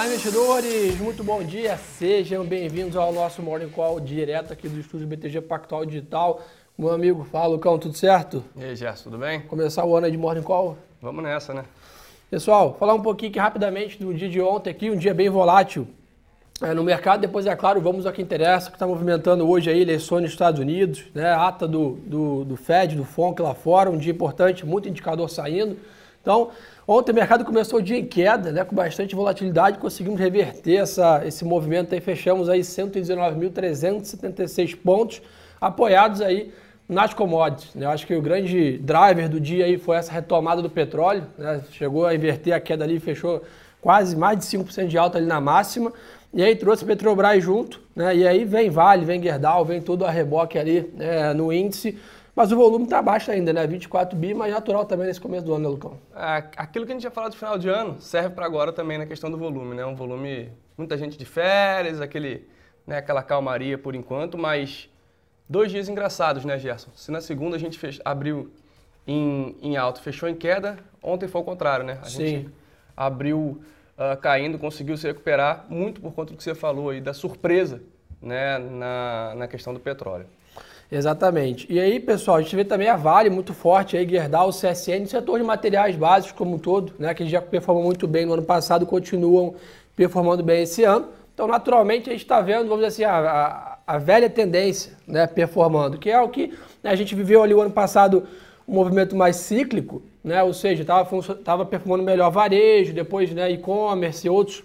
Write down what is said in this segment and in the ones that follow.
Olá, investidores! Muito bom dia! Sejam bem-vindos ao nosso Morning Call direto aqui do estúdio BTG Pactual Digital. Meu amigo, fala, Lucão, tudo certo? E aí, Gerson, tudo bem? Começar o ano aí de Morning Call? Vamos nessa, né? Pessoal, falar um pouquinho aqui rapidamente do dia de ontem aqui, um dia bem volátil é, no mercado. Depois, é claro, vamos ao que interessa, que está movimentando hoje aí eleições nos Estados Unidos, né? ata do, do, do Fed, do FONC lá fora, um dia importante, muito indicador saindo. Então, ontem o mercado começou o dia em queda, né, com bastante volatilidade, conseguimos reverter essa, esse movimento aí, fechamos aí 119.376 pontos, apoiados aí nas commodities. Né? Eu acho que o grande driver do dia aí foi essa retomada do petróleo, né? chegou a inverter a queda ali, fechou quase mais de 5% de alta ali na máxima, e aí trouxe Petrobras junto, né? e aí vem Vale, vem Gerdau, vem todo a reboque ali né, no índice, mas o volume está baixo ainda, né? 24 bi, mas natural também nesse começo do ano, né, Lucão? É, aquilo que a gente já falou do final de ano serve para agora também na questão do volume, né? Um volume, muita gente de férias, aquele, né, aquela calmaria por enquanto, mas dois dias engraçados, né, Gerson? Se na segunda a gente fech... abriu em, em alto, fechou em queda, ontem foi o contrário, né? A Sim. gente abriu uh, caindo, conseguiu se recuperar muito por conta do que você falou aí, da surpresa, né, na, na questão do petróleo. Exatamente. E aí, pessoal, a gente vê também a Vale muito forte aí, Gerdau, CSN, setor de materiais básicos como um todo, né, que já performou muito bem no ano passado, continuam performando bem esse ano. Então, naturalmente, a gente está vendo, vamos dizer assim, a, a, a, velha tendência né, performando, que é o que né, a gente viveu ali o ano passado, um movimento mais cíclico, né, ou seja, estava performando melhor varejo, depois né, e-commerce e outros,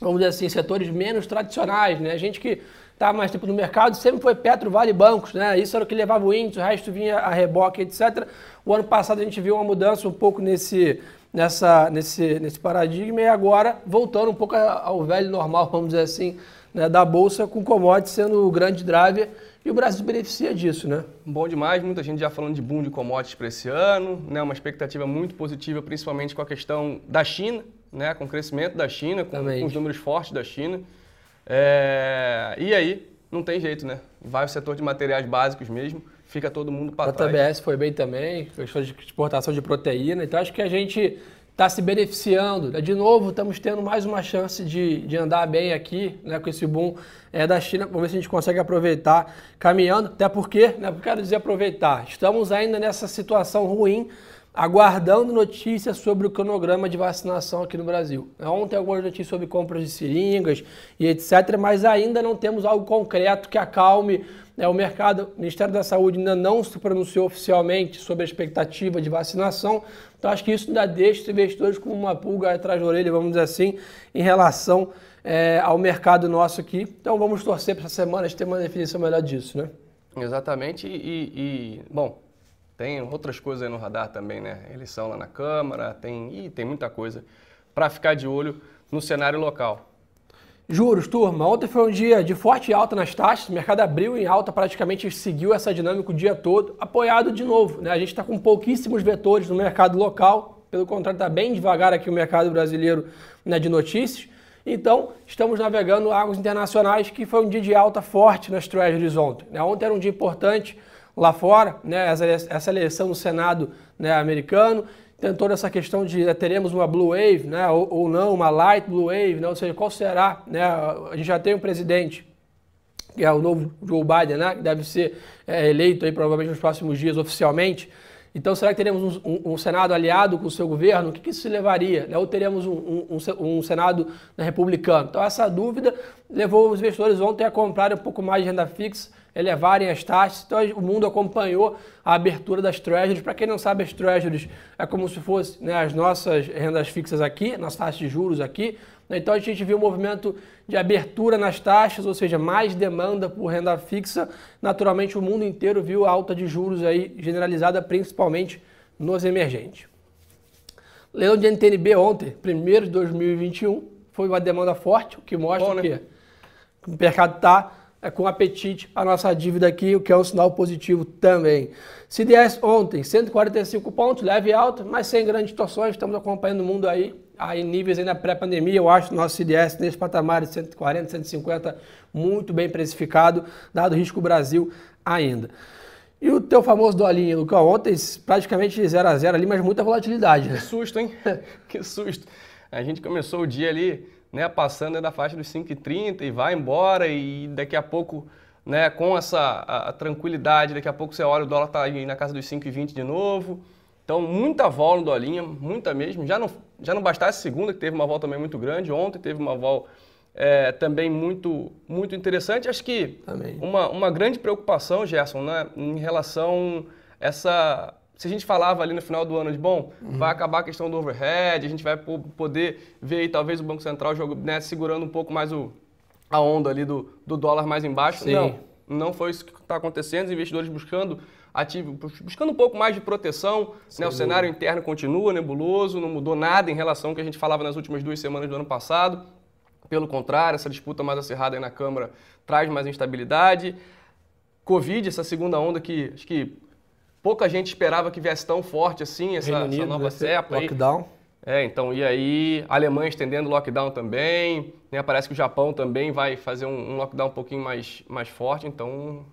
vamos dizer assim, setores menos tradicionais. Né, gente que estava mais tempo no mercado, sempre foi Petro, Vale Bancos, né? Isso era o que levava o índice, o resto vinha a reboque, etc. O ano passado a gente viu uma mudança um pouco nesse, nessa, nesse, nesse paradigma e agora voltando um pouco ao velho normal, vamos dizer assim, né? da Bolsa com commodities sendo o grande driver e o Brasil beneficia disso, né? Bom demais, muita gente já falando de boom de commodities para esse ano, né? Uma expectativa muito positiva, principalmente com a questão da China, né? Com o crescimento da China, com, com os números fortes da China. É, e aí, não tem jeito, né? Vai o setor de materiais básicos mesmo, fica todo mundo para trás. A TBS foi bem também, questão de exportação de proteína. Então, acho que a gente está se beneficiando. Né? De novo, estamos tendo mais uma chance de, de andar bem aqui, né, com esse boom é, da China. Vamos ver se a gente consegue aproveitar caminhando. Até porque, né, quero dizer aproveitar, estamos ainda nessa situação ruim aguardando notícias sobre o cronograma de vacinação aqui no Brasil. Ontem algumas notícias sobre compras de seringas e etc., mas ainda não temos algo concreto que acalme né, o mercado. O Ministério da Saúde ainda não se pronunciou oficialmente sobre a expectativa de vacinação, então acho que isso ainda deixa os investidores com uma pulga atrás da orelha, vamos dizer assim, em relação é, ao mercado nosso aqui. Então vamos torcer para essa semana a gente ter uma definição melhor disso, né? Exatamente, e, e bom, tem outras coisas aí no radar também, né? Eleição lá na Câmara, tem, tem muita coisa para ficar de olho no cenário local. Juros, turma. Ontem foi um dia de forte alta nas taxas. O mercado abriu em alta, praticamente seguiu essa dinâmica o dia todo, apoiado de novo. Né? A gente está com pouquíssimos vetores no mercado local. Pelo contrário, está bem devagar aqui o mercado brasileiro né, de notícias. Então, estamos navegando águas internacionais, que foi um dia de alta forte nas treasuries ontem. Né? Ontem era um dia importante lá fora, né, essa, eleição no Senado né, americano, tem toda essa questão de né, teremos uma blue wave, né, ou, ou, não, uma light blue wave, né, ou seja, qual será, né, a gente já tem um presidente, que é o novo Joe Biden, né, que deve ser é, eleito aí provavelmente nos próximos dias oficialmente, então, será que teremos um, um, um, Senado aliado com o seu governo? O que, que isso levaria? Né? Ou teremos um, um Senado né, republicano? Então, essa dúvida levou os investidores ontem a comprarem um pouco mais de renda fixa, elevarem as taxas. Então, o mundo acompanhou a abertura das treasuries. Para quem não sabe, as treasuries é como se fossem né, as nossas rendas fixas aqui, nossas taxas de juros aqui. Então, a gente viu um movimento de abertura nas taxas, ou seja, mais demanda por renda fixa. Naturalmente, o mundo inteiro viu a alta de juros aí generalizada, principalmente nos emergentes. Leão de NTNB ontem, primeiro de 2021, foi uma demanda forte, o que mostra Bom, né? que o mercado está com apetite a nossa dívida aqui, o que é um sinal positivo também. CDS ontem, 145 pontos, leve alta, mas sem grandes distorções, estamos acompanhando o mundo aí em níveis ainda pré-pandemia, eu acho nosso CDS nesse patamar de 140, 150, muito bem precificado, dado o risco Brasil ainda. E o teu famoso dolinho, Lucão, ontem praticamente 0 a 0 ali, mas muita volatilidade. Né? Que susto, hein? que susto. A gente começou o dia ali, né, passando da faixa dos 5,30 e vai embora e daqui a pouco, né, com essa a, a tranquilidade, daqui a pouco você olha o dólar está na casa dos 5,20 de novo. Então, muita vol no dolinha, muita mesmo. Já não, já não bastasse segunda, que teve uma vol também muito grande. Ontem teve uma vol é, também muito, muito interessante. Acho que uma, uma grande preocupação, Gerson, né, em relação a essa se a gente falava ali no final do ano de, bom, uhum. vai acabar a questão do overhead, a gente vai poder ver aí, talvez o Banco Central jogo, né, segurando um pouco mais o, a onda ali do, do dólar mais embaixo. Sim. Não, não foi isso que está acontecendo. Os investidores buscando ativo, buscando um pouco mais de proteção. Né, o cenário interno continua nebuloso, não mudou nada em relação ao que a gente falava nas últimas duas semanas do ano passado. Pelo contrário, essa disputa mais acirrada aí na Câmara traz mais instabilidade. Covid, essa segunda onda que acho que pouca gente esperava que viesse tão forte assim, essa, Unido, essa nova cepa. Lockdown. É, então, e aí, a Alemanha estendendo lockdown também, né, parece que o Japão também vai fazer um, um lockdown um pouquinho mais, mais forte, então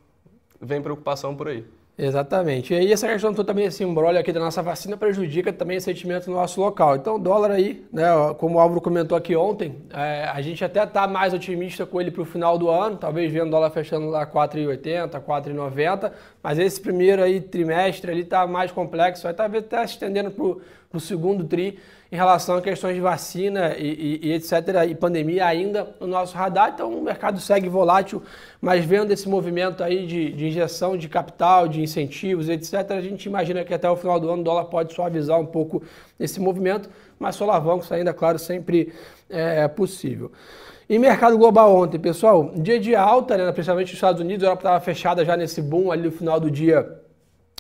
vem preocupação por aí. Exatamente. E aí essa questão toda também, esse embrolho aqui da nossa vacina prejudica também o sentimento no nosso local. Então, dólar aí, né, como o Álvaro comentou aqui ontem, é, a gente até está mais otimista com ele para o final do ano, talvez vendo o dólar fechando lá 4,80, 4,90, mas esse primeiro aí trimestre ali está mais complexo, vai talvez até se estendendo para o segundo tri em relação a questões de vacina e, e, e, etc. e pandemia ainda no nosso radar. Então o mercado segue volátil, mas vendo esse movimento aí de, de injeção de capital, de incentivos, etc., a gente imagina que até o final do ano o dólar pode suavizar um pouco esse movimento, mas solavancos ainda, claro, sempre é possível. E mercado global ontem, pessoal, dia de alta, né, principalmente nos Estados Unidos, a Europa estava fechada já nesse boom ali no final do dia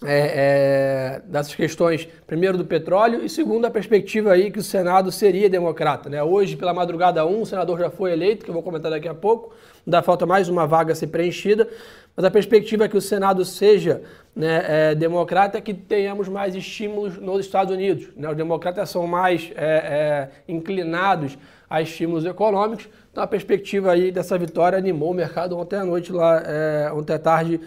é, é, dessas questões, primeiro do petróleo e segundo a perspectiva aí que o Senado seria democrata. Né? Hoje, pela madrugada 1, um, senador já foi eleito, que eu vou comentar daqui a pouco, ainda falta mais uma vaga a ser preenchida, mas a perspectiva é que o Senado seja né, é, democrata é que tenhamos mais estímulos nos Estados Unidos. Né? Os democratas são mais é, é, inclinados a estímulos econômicos, então a perspectiva aí dessa vitória animou o mercado ontem à noite, lá, é, ontem à tarde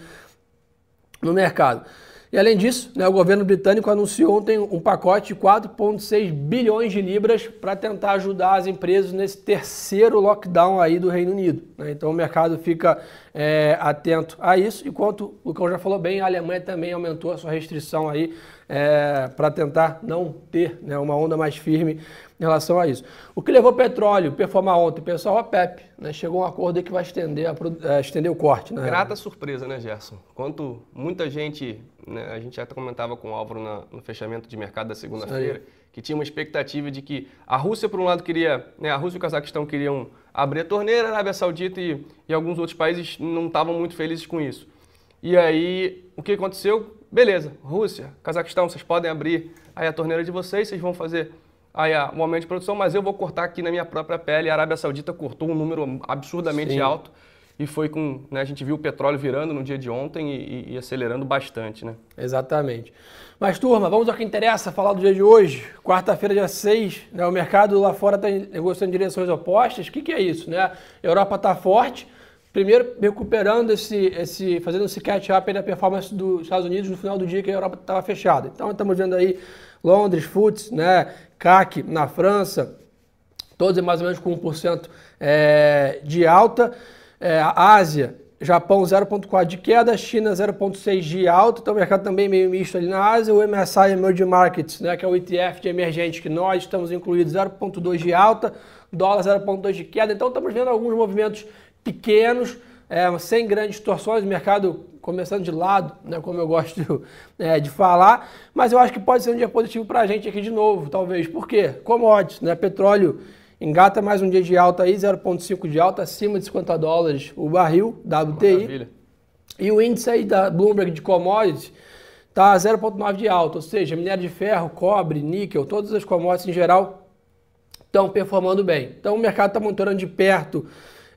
no mercado. E além disso, né, o governo britânico anunciou ontem um pacote de 4,6 bilhões de libras para tentar ajudar as empresas nesse terceiro lockdown aí do Reino Unido. Né? Então o mercado fica é, atento a isso. Enquanto o Lucão já falou bem, a Alemanha também aumentou a sua restrição aí é, para tentar não ter né, uma onda mais firme em relação a isso. O que levou o petróleo a performar ontem, pessoal, a PEP, né, chegou a um acordo aí que vai estender, a, é, estender o corte. Né? Grata surpresa, né, Gerson? Quanto muita gente, né, a gente já comentava com o Álvaro na, no fechamento de mercado da segunda-feira, que tinha uma expectativa de que a Rússia, por um lado, queria, né, a Rússia e o Cazaquistão queriam abrir a torneira, a Arábia Saudita e, e alguns outros países não estavam muito felizes com isso. E aí, o que aconteceu? Beleza, Rússia, Cazaquistão, vocês podem abrir aí a torneira de vocês, vocês vão fazer aí o aumento de produção, mas eu vou cortar aqui na minha própria pele. A Arábia Saudita cortou um número absurdamente Sim. alto e foi com, né, a gente viu o petróleo virando no dia de ontem e, e, acelerando bastante, né? Exatamente. Mas turma, vamos ao que interessa, falar do dia de hoje. Quarta-feira, dia 6, né, o mercado lá fora está negociando em direções opostas. O que, que é isso? Né? A Europa está forte, Primeiro, recuperando esse, esse fazendo esse catch-up da performance dos Estados Unidos no final do dia que a Europa estava fechada. Então, estamos vendo aí Londres, FTSE, né, CAC na França, todos mais ou menos com 1% é, de alta. É, Ásia, Japão 0,4 de queda, China 0,6 de alta, então o mercado também meio misto ali na Ásia, o MSI Emerging Markets, né, que é o ETF de emergente que nós estamos incluídos, 0,2 de alta, dólar 0,2 de queda, então estamos vendo alguns movimentos pequenos, é, sem grandes distorções, mercado começando de lado, né, como eu gosto é, de falar, mas eu acho que pode ser um dia positivo para a gente aqui de novo, talvez. Por quê? Commodities, né, petróleo engata mais um dia de alta aí, 0,5 de alta, acima de 50 dólares o barril, WTI. Maravilha. E o índice aí da Bloomberg de commodities está 0,9 de alta, ou seja, minério de ferro, cobre, níquel, todas as commodities em geral estão performando bem. Então o mercado está monitorando de perto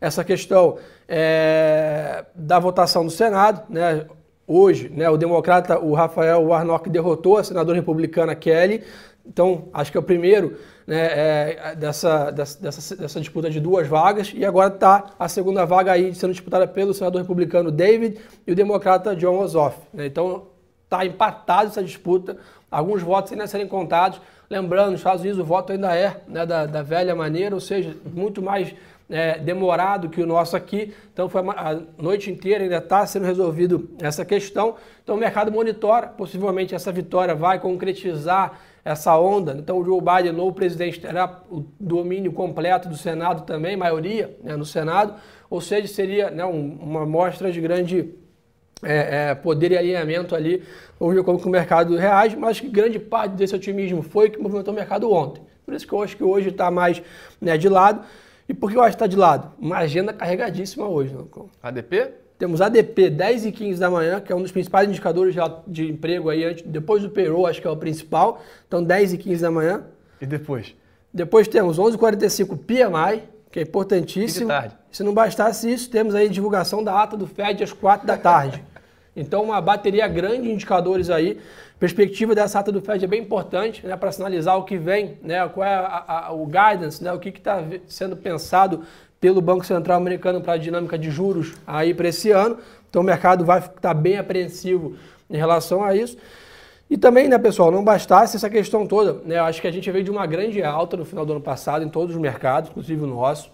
essa questão é, da votação do Senado. Né? Hoje, né, o democrata, o Rafael Warnock, derrotou a senadora republicana Kelly. Então, acho que é o primeiro né, é, dessa, dessa, dessa disputa de duas vagas. E agora está a segunda vaga aí sendo disputada pelo senador republicano David e o democrata John Ossoff. Né? Então, está empatado essa disputa alguns votos ainda serem contados. Lembrando, nos Estados Unidos o voto ainda é né, da, da velha maneira, ou seja, muito mais é, demorado que o nosso aqui. Então foi a noite inteira ainda está sendo resolvido essa questão. Então o mercado monitora, possivelmente essa vitória vai concretizar essa onda. Então o Joe Biden, novo presidente, terá o domínio completo do Senado também, maioria né, no Senado, ou seja, seria né, um, uma mostra de grande é, é, poder e alinhamento ali, vamos ver como que o mercado reage, mas grande parte desse otimismo foi que movimentou o mercado ontem. Por isso que eu acho que hoje está mais né, de lado. E por que eu acho que está de lado? Uma agenda carregadíssima hoje. Não? ADP? Temos ADP 10 e 15 da manhã, que é um dos principais indicadores de, de emprego aí, antes, depois do payroll, acho que é o principal. Então 10 e 15 da manhã. E depois? Depois temos 11h45 PMI, que é importantíssimo. E de tarde. Se não bastasse isso, temos aí divulgação da ata do FED às 4 da tarde. Então, uma bateria grande de indicadores aí. Perspectiva dessa ata do Fed é bem importante né, para sinalizar o que vem, né, qual é a, a, o guidance, né, o que está sendo pensado pelo Banco Central americano para a dinâmica de juros aí para esse ano. Então o mercado vai estar tá bem apreensivo em relação a isso. E também, né, pessoal, não bastasse essa questão toda, né? Eu acho que a gente veio de uma grande alta no final do ano passado em todos os mercados, inclusive o nosso.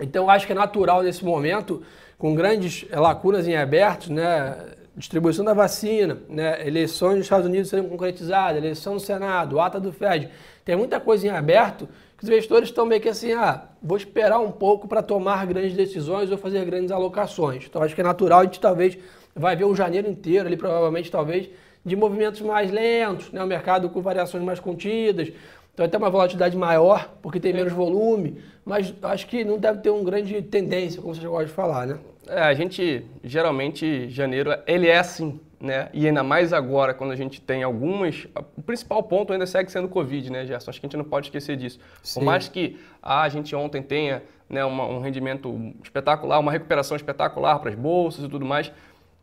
Então acho que é natural nesse momento, com grandes lacunas em aberto, né? Distribuição da vacina, né? eleições nos Estados Unidos serem concretizadas, eleição no Senado, ata do Fed. Tem muita coisa em aberto os investidores estão meio que assim, ah, vou esperar um pouco para tomar grandes decisões ou fazer grandes alocações. Então acho que é natural a gente talvez vai ver um janeiro inteiro ali, provavelmente, talvez, de movimentos mais lentos, né? o mercado com variações mais contidas. Então vai ter uma volatilidade maior, porque tem menos volume, mas acho que não deve ter uma grande tendência, como você gosta de falar, né? É, a gente, geralmente, janeiro, ele é assim, né? E ainda mais agora, quando a gente tem algumas. O principal ponto ainda segue sendo o Covid, né, Gerson? Acho que a gente não pode esquecer disso. Sim. Por mais que ah, a gente ontem tenha né, uma, um rendimento espetacular, uma recuperação espetacular para as bolsas e tudo mais,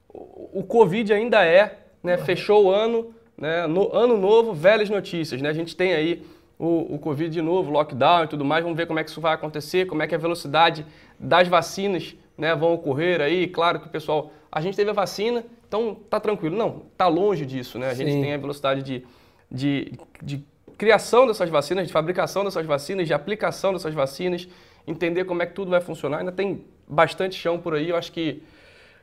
o, o Covid ainda é, né? Fechou o ano, né? No, ano novo, velhas notícias, né? A gente tem aí o, o Covid de novo, lockdown e tudo mais. Vamos ver como é que isso vai acontecer, como é que a velocidade das vacinas né, vão ocorrer aí. Claro que o pessoal. A gente teve a vacina, então tá tranquilo. Não, tá longe disso, né? A Sim. gente tem a velocidade de, de, de criação dessas vacinas, de fabricação dessas vacinas, de aplicação dessas vacinas, entender como é que tudo vai funcionar. Ainda tem bastante chão por aí. Eu acho que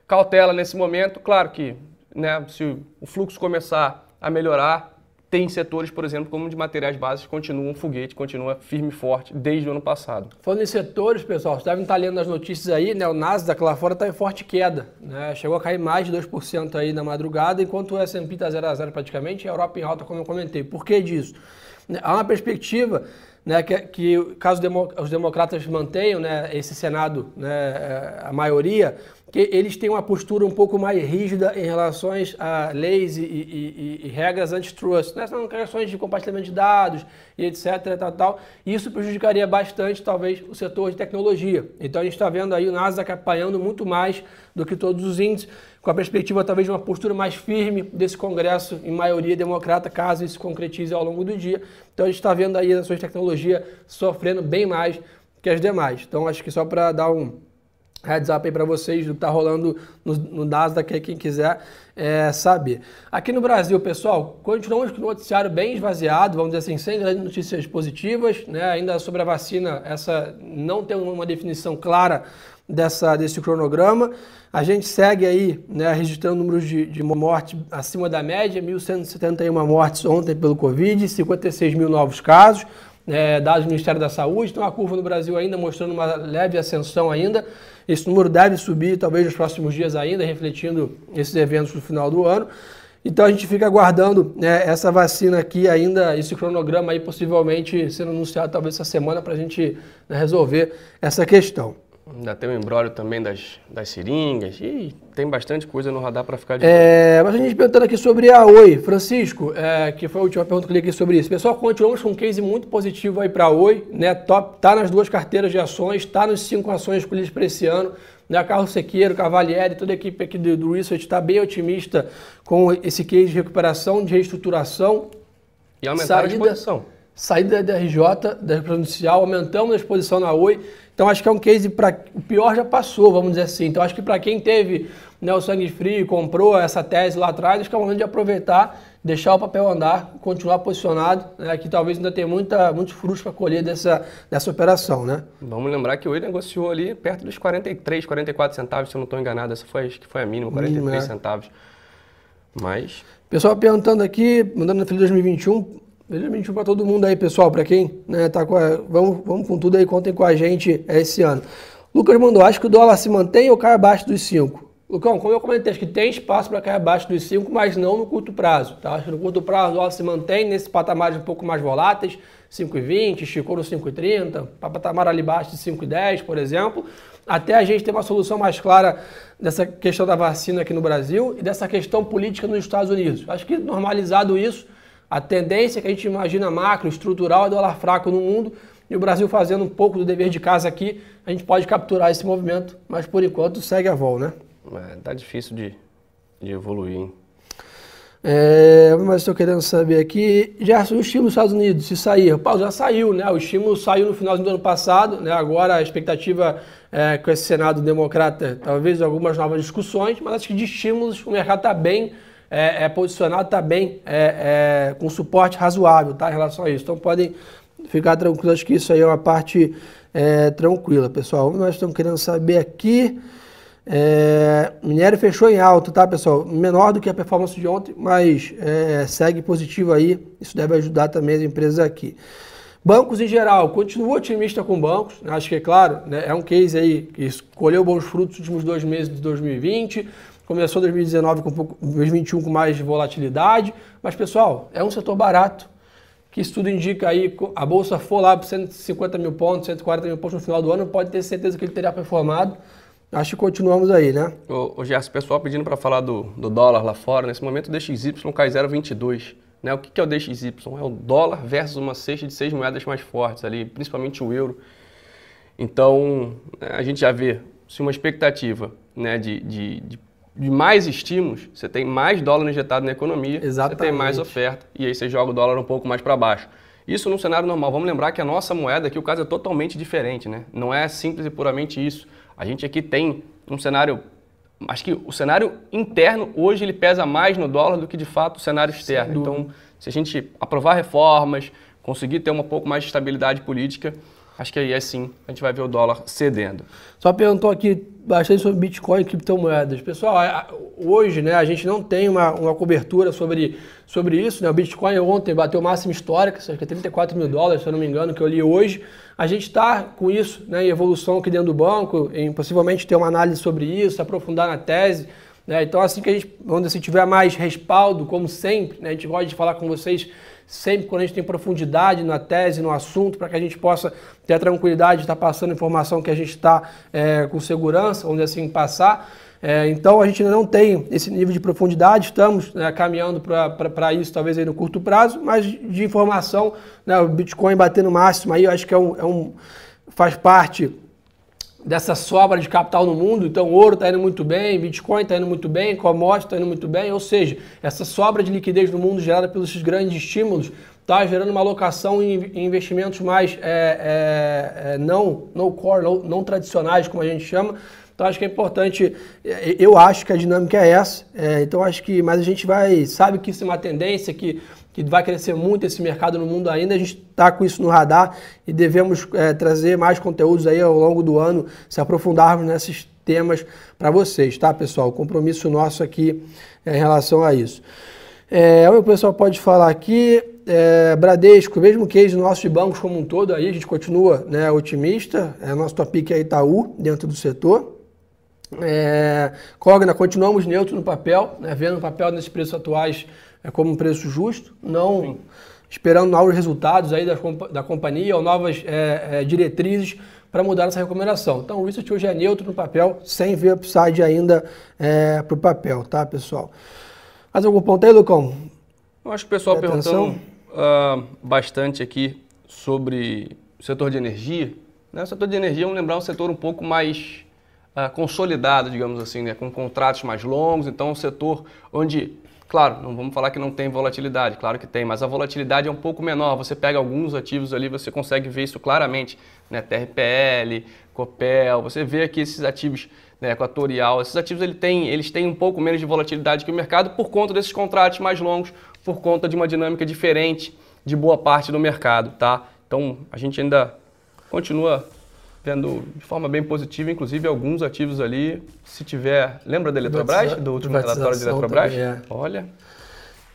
cautela nesse momento. Claro que né, se o fluxo começar a melhorar, tem setores, por exemplo, como de materiais básicos, continuam foguete, continua firme e forte desde o ano passado. Falando em setores, pessoal, vocês devem estar lendo as notícias aí, né? O Nasdaq lá fora está em forte queda, né? Chegou a cair mais de 2% aí na madrugada, enquanto o S&P está 0 a 0 praticamente, e a Europa em alta, como eu comentei. Por que disso? Há uma perspectiva né, que, que, caso os democratas mantenham né, esse Senado, né, é, a maioria, que eles têm uma postura um pouco mais rígida em relação a leis e, e, e, e regras antitrust, né? são questões de compartilhamento de dados e etc. Tal, tal. Isso prejudicaria bastante, talvez, o setor de tecnologia. Então a gente está vendo aí o Nasdaq apanhando muito mais do que todos os índices, com a perspectiva talvez de uma postura mais firme desse Congresso em maioria democrata, caso isso concretize ao longo do dia. Então a gente está vendo aí as ações de tecnologia sofrendo bem mais que as demais. Então acho que só para dar um heads up aí para vocês do que está rolando no, no Nasdaq, quem quiser é, saber. Aqui no Brasil, pessoal, continuamos com o noticiário bem esvaziado, vamos dizer assim, sem grandes notícias positivas, né? ainda sobre a vacina, essa não tem uma definição clara dessa, desse cronograma. A gente segue aí, né, registrando números de, de morte acima da média, 1.171 mortes ontem pelo Covid, 56 mil novos casos, é, dados do Ministério da Saúde, então a curva no Brasil ainda mostrando uma leve ascensão ainda, esse número deve subir talvez nos próximos dias ainda, refletindo esses eventos no final do ano. Então a gente fica aguardando né, essa vacina aqui ainda, esse cronograma aí possivelmente sendo anunciado talvez essa semana para a gente né, resolver essa questão. Ainda tem o embrólio também das, das seringas. E tem bastante coisa no radar para ficar de é, Mas a gente perguntando aqui sobre a Oi. Francisco, é, que foi a última pergunta que eu li aqui sobre isso. Pessoal, continuamos com um case muito positivo aí para a Oi. Né? Top, tá nas duas carteiras de ações, está nos cinco ações escolhidas para esse ano. Né? Carlos Sequeiro, Cavalieri, toda a equipe aqui do, do Research está bem otimista com esse case de recuperação, de reestruturação. E aumentar a exposição. Saída da RJ, da inicial, aumentamos a exposição na Oi. Então acho que é um case para o pior já passou, vamos dizer assim. Então acho que para quem teve né, o sangue frio comprou essa tese lá atrás, acho que é o momento de aproveitar, deixar o papel andar, continuar posicionado, né, que talvez ainda tenha muita, muitos frutos para colher dessa, dessa operação. Né? Vamos lembrar que o Oi negociou ali perto dos 43, 44 centavos, se eu não estou enganado, essa foi, acho que foi a mínima, 43 Mínimo, é. centavos. Mas... Pessoal perguntando aqui, mandando no feliz 2021, Feliz 2021 para todo mundo aí, pessoal, para quem né, tá com a, vamos, vamos com tudo aí, contem com a gente esse ano. Lucas mandou, acho que o dólar se mantém ou cai abaixo dos 5? Lucão, como eu comentei, acho que tem espaço para cair abaixo dos 5, mas não no curto prazo. Tá? Acho que no curto prazo o dólar se mantém nesses patamares um pouco mais voláteis, 5,20, esticou no 5,30, patamar ali abaixo de 5,10, por exemplo, até a gente ter uma solução mais clara dessa questão da vacina aqui no Brasil e dessa questão política nos Estados Unidos. Acho que normalizado isso, a tendência que a gente imagina macro, estrutural, é dólar fraco no mundo, e o Brasil fazendo um pouco do dever de casa aqui, a gente pode capturar esse movimento, mas por enquanto segue a vol, né? É, tá difícil de, de evoluir, hein? É, mas estou querendo saber aqui, já o estímulo dos Estados Unidos, se sair, Pau, já saiu, né? O estímulo saiu no final do ano passado, né? Agora a expectativa é, com esse Senado democrata, talvez algumas novas discussões, mas acho que de estímulos o mercado está bem é, é, posicionado, bem é, é, com suporte razoável, tá? Em relação a isso. Então podem ficar tranquilos, acho que isso aí é uma parte é, tranquila, pessoal. Nós estamos querendo saber aqui. É, minério fechou em alta, tá, pessoal? Menor do que a performance de ontem, mas é, segue positivo aí. Isso deve ajudar também as empresas aqui. Bancos em geral, continuo otimista com bancos. Acho que é claro, né, é um case aí que colheu bons frutos nos últimos dois meses de 2020. Começou 2019 com um pouco, 2021 com mais volatilidade. Mas, pessoal, é um setor barato que isso tudo indica aí, a bolsa for lá para 150 mil pontos, 140 mil pontos no final do ano, pode ter certeza que ele teria performado. Acho que continuamos aí, né? O, o Gerson, pessoal pedindo para falar do, do dólar lá fora, nesse momento o DXY cai 0,22. Né? O que, que é o DXY? É o dólar versus uma cesta de seis moedas mais fortes ali, principalmente o euro. Então, né, a gente já vê se uma expectativa né, de, de, de de mais estímulos, você tem mais dólar injetado na economia, Exatamente. você tem mais oferta e aí você joga o dólar um pouco mais para baixo. Isso num cenário normal. Vamos lembrar que a nossa moeda aqui, o caso é totalmente diferente, né? Não é simples e puramente isso. A gente aqui tem um cenário, acho que o cenário interno hoje ele pesa mais no dólar do que de fato o cenário externo. Então, se a gente aprovar reformas, conseguir ter um pouco mais de estabilidade política, acho que aí é sim, a gente vai ver o dólar cedendo. Só perguntou aqui bastante sobre Bitcoin e criptomoedas. Pessoal, hoje né, a gente não tem uma, uma cobertura sobre, sobre isso. Né? O Bitcoin ontem bateu máxima histórica, cerca de 34 mil dólares, se eu não me engano, que eu li hoje. A gente está com isso né, em evolução aqui dentro do banco, em possivelmente ter uma análise sobre isso, aprofundar na tese. Né? Então, assim que a gente, onde se tiver mais respaldo, como sempre, né, a gente pode falar com vocês sempre quando a gente tem profundidade na tese, no assunto, para que a gente possa ter a tranquilidade de estar passando informação que a gente está é, com segurança, dizer assim, passar. É, então a gente ainda não tem esse nível de profundidade, estamos né, caminhando para isso talvez aí no curto prazo, mas de informação, né, o Bitcoin batendo máximo aí, eu acho que é um, é um faz parte dessa sobra de capital no mundo, então ouro está indo muito bem, Bitcoin está indo muito bem, commodities está indo muito bem, ou seja, essa sobra de liquidez no mundo gerada pelos grandes estímulos está gerando uma alocação em investimentos mais é, é, é, não, no core, não, não, tradicionais, como a gente chama. Então acho que é importante, é, eu acho que a dinâmica é essa, é, então acho que, mas a gente vai, sabe que isso é uma tendência que que vai crescer muito esse mercado no mundo ainda. A gente está com isso no radar e devemos é, trazer mais conteúdos aí ao longo do ano, se aprofundarmos nesses temas para vocês, tá, pessoal? O compromisso nosso aqui é, em relação a isso. É, o pessoal pode falar aqui, é, Bradesco, mesmo case nosso de bancos como um todo, aí a gente continua né, otimista, é, nosso topic é Itaú, dentro do setor. É, Cogna, continuamos neutro no papel, né, vendo o papel nesses preços atuais é como um preço justo, não Sim. esperando novos resultados aí da, da companhia ou novas é, é, diretrizes para mudar essa recomendação. Então o research hoje é neutro no papel, sem ver upside ainda é, para o papel, tá, pessoal? Mais algum ponto aí, Lucão? Eu acho que o pessoal perguntou uh, bastante aqui sobre o setor de energia. Né? O setor de energia, vamos lembrar, é um setor um pouco mais uh, consolidado, digamos assim, né? com contratos mais longos. Então, um setor onde Claro, não vamos falar que não tem volatilidade, claro que tem, mas a volatilidade é um pouco menor. Você pega alguns ativos ali, você consegue ver isso claramente, né? TRPL, Copel, você vê aqui esses ativos né, equatorial, esses ativos ele tem, eles têm um pouco menos de volatilidade que o mercado por conta desses contratos mais longos, por conta de uma dinâmica diferente de boa parte do mercado, tá? Então a gente ainda continua vendo de forma bem positiva, inclusive alguns ativos ali, se tiver, lembra da Eletrobras, do último relatório da Eletrobras? Também, é. Olha,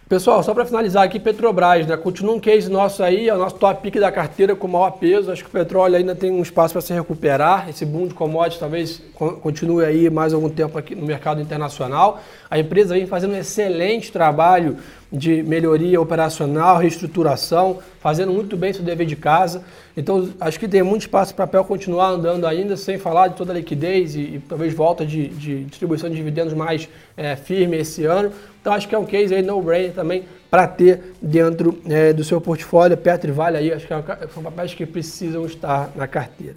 Pessoal, só para finalizar aqui, Petrobras, né? Continua um case nosso aí, é o nosso top pick da carteira com maior peso. Acho que o petróleo ainda tem um espaço para se recuperar. Esse boom de commodities talvez continue aí mais algum tempo aqui no mercado internacional. A empresa vem fazendo um excelente trabalho de melhoria operacional, reestruturação, fazendo muito bem seu dever de casa. Então, acho que tem muito espaço para o papel continuar andando ainda, sem falar de toda a liquidez e, e talvez volta de, de, distribuição de dividendos mais é, firme esse ano. Então, acho que é um case aí no-brainer também para ter dentro é, do seu portfólio. Petro Vale aí, acho que é são papéis que precisam estar na carteira.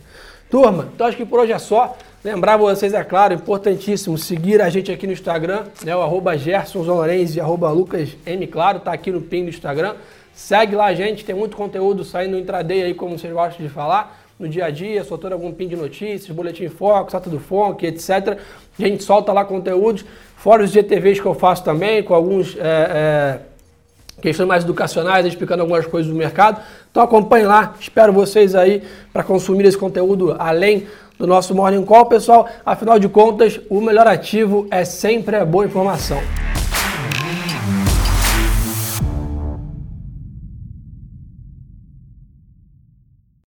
Turma, então acho que por hoje é só. Lembrar vocês, é claro, importantíssimo, seguir a gente aqui no Instagram, né, o arroba e arroba claro, tá aqui no pin do Instagram. Segue lá a gente, tem muito conteúdo saindo no intraday aí, como vocês gostam de falar, no dia a dia, soltando algum pin de notícias, boletim foco, sata do funk, etc. A gente solta lá conteúdos, fora os GTVs que eu faço também, com alguns é, é, questões mais educacionais, explicando algumas coisas do mercado. Então acompanhe lá, espero vocês aí para consumir esse conteúdo além do nosso Morning Call, pessoal. Afinal de contas, o melhor ativo é sempre a boa informação.